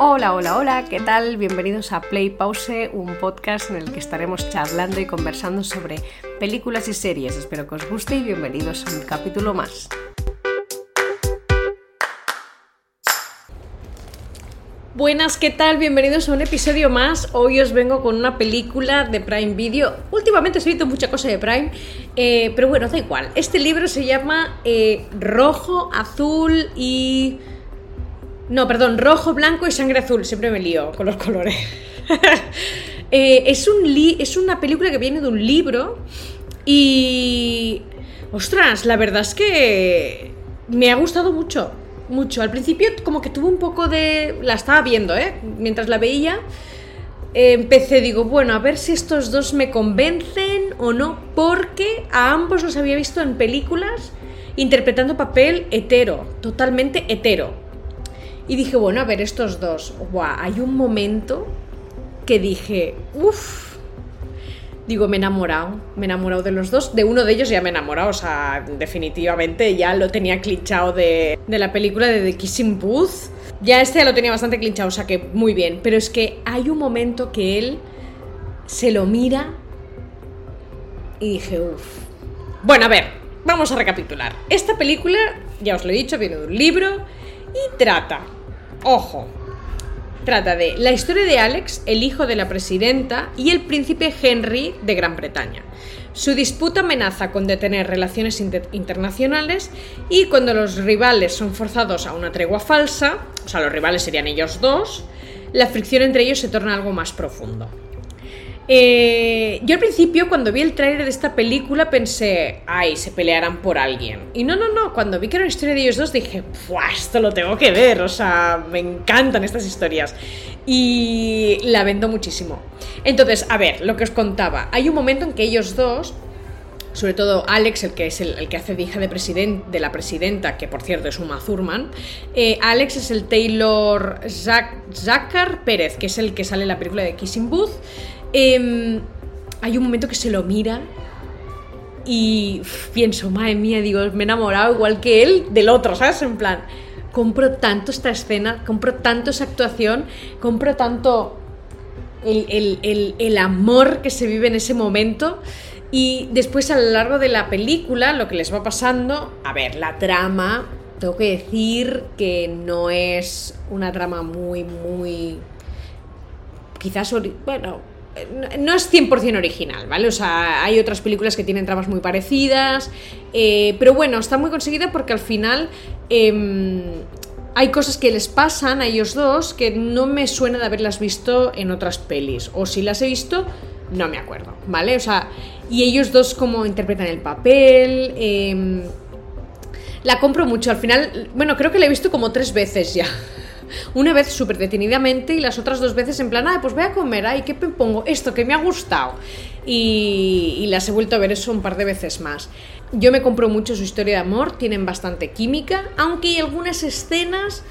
Hola, hola, hola, ¿qué tal? Bienvenidos a Play Pause, un podcast en el que estaremos charlando y conversando sobre películas y series. Espero que os guste y bienvenidos a un capítulo más. Buenas, ¿qué tal? Bienvenidos a un episodio más. Hoy os vengo con una película de Prime Video. Últimamente he visto mucha cosa de Prime, eh, pero bueno, da igual. Este libro se llama eh, Rojo, Azul y... No, perdón, rojo, blanco y sangre azul. Siempre me lío con los colores. Eh, es, un es una película que viene de un libro y... Ostras, la verdad es que me ha gustado mucho. Mucho. Al principio como que tuve un poco de... La estaba viendo, ¿eh? Mientras la veía. empecé, digo, bueno, a ver si estos dos me convencen o no, porque a ambos los había visto en películas interpretando papel hetero, totalmente hetero. Y dije, bueno, a ver, estos dos. Guau, hay un momento que dije, uff. Digo, me he enamorado, me he enamorado de los dos. De uno de ellos ya me he enamorado, o sea, definitivamente ya lo tenía clinchado de, de la película de The Kissing Booth. Ya este ya lo tenía bastante clinchado, o sea que muy bien. Pero es que hay un momento que él se lo mira y dije, uff. Bueno, a ver, vamos a recapitular. Esta película, ya os lo he dicho, viene de un libro y trata Ojo. Trata de la historia de Alex, el hijo de la presidenta, y el príncipe Henry de Gran Bretaña. Su disputa amenaza con detener relaciones internacionales y cuando los rivales son forzados a una tregua falsa, o sea, los rivales serían ellos dos, la fricción entre ellos se torna algo más profundo. Eh, yo al principio, cuando vi el tráiler de esta película, pensé, ay, se pelearán por alguien. Y no, no, no, cuando vi que era una historia de ellos dos, dije, esto lo tengo que ver, o sea, me encantan estas historias. Y la vendo muchísimo. Entonces, a ver, lo que os contaba, hay un momento en que ellos dos sobre todo Alex, el que es el, que hace de hija de, de, la presidenta, que por cierto es Uma Thurman. Eh, Alex es el Taylor Zackar Pérez, que es el que sale en la película de Kissing Booth. Em, hay un momento que se lo mira y pienso, madre mía, digo, me he enamorado igual que él del otro, ¿sabes? En plan, compro tanto esta escena, compro tanto esa actuación, compro tanto el, amor que se vive en ese momento. Y después a lo largo de la película, lo que les va pasando, a ver, la trama, tengo que decir que no es una trama muy, muy... Quizás, bueno, no es 100% original, ¿vale? O sea, hay otras películas que tienen tramas muy parecidas, eh, pero bueno, está muy conseguida porque al final em, hay cosas que les pasan a ellos dos que no me suena de haberlas visto en otras pelis, o si las he visto, no me acuerdo, ¿vale? O sea, y ellos dos como interpretan el papel... Em, la compro mucho, al final, bueno, creo que la he visto como tres veces ya. Una vez súper detenidamente y las otras dos veces en plan, ah, pues voy a comer, ay, ¿qué me pongo? Esto que me ha gustado. Y, las he vuelto a ver eso un par de veces más. Yo me compro mucho su historia de amor, tienen bastante química, aunque hay algunas escenas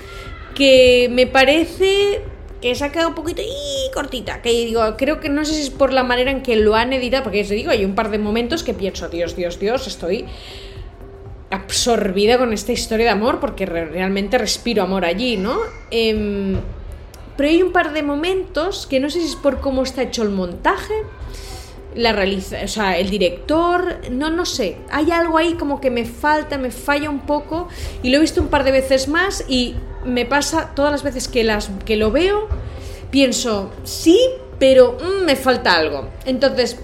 que me parece que se ha quedado un poquito y cortita. Que digo, creo que no sé si es por la manera en que lo han editado, porque os digo, hay un par de momentos que pienso, Dios, Dios, Dios, estoy absorbida con esta historia de amor porque realmente respiro amor allí, ¿no? Em, pero hay un par de momentos que no sé si es por cómo está hecho el montaje, la realiza, o sea, el director, no, no sé, hay algo ahí como que me falta, me falla un poco y lo he visto un par de veces más y me pasa todas las veces que, las, que lo veo, pienso, sí, pero mm, me falta algo. Entonces,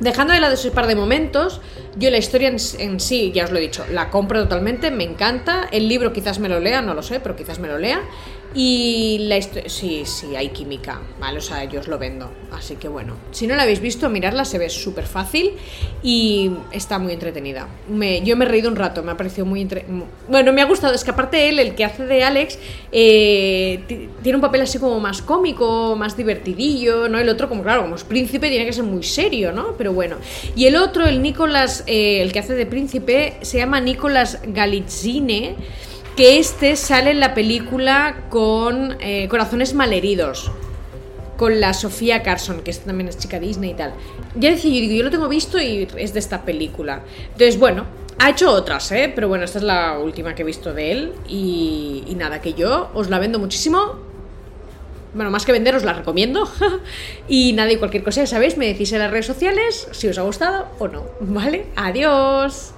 Dejando de lado ese par de momentos, yo la historia en, sí, ya os lo he dicho, la compro totalmente, me encanta. El libro quizás me lo lea, no lo sé, pero quizás me lo lea. Y la historia, sí, sí, hay química, ¿vale? O sea, yo os lo vendo. Así que bueno, si no la habéis visto, mirarla, se ve súper fácil y está muy entretenida. Me, yo me he reído un rato, me ha parecido muy... Entre... Bueno, me ha gustado, es que aparte él, el que hace de Alex, eh, tiene un papel así como más cómico, más divertidillo, ¿no? El otro, como claro, como es príncipe, tiene que ser muy serio, ¿no? Pero bueno. Y el otro, el Nicolás, eh, el que hace de príncipe, se llama Nicolás Galitzine que este sale en la película con eh, Corazones Malheridos, con la Sofía Carson, que también es chica Disney y tal. Ya decía, yo digo, yo lo tengo visto y es de esta película. Entonces, bueno, ha hecho otras, ¿eh? Pero bueno, esta es la última que he visto de él y, y nada, que yo os la vendo muchísimo bueno, más que vender, os la recomiendo. y nada, y cualquier cosa, ya sabéis, me decís en las redes sociales si os ha gustado o no. ¿Vale? Adiós.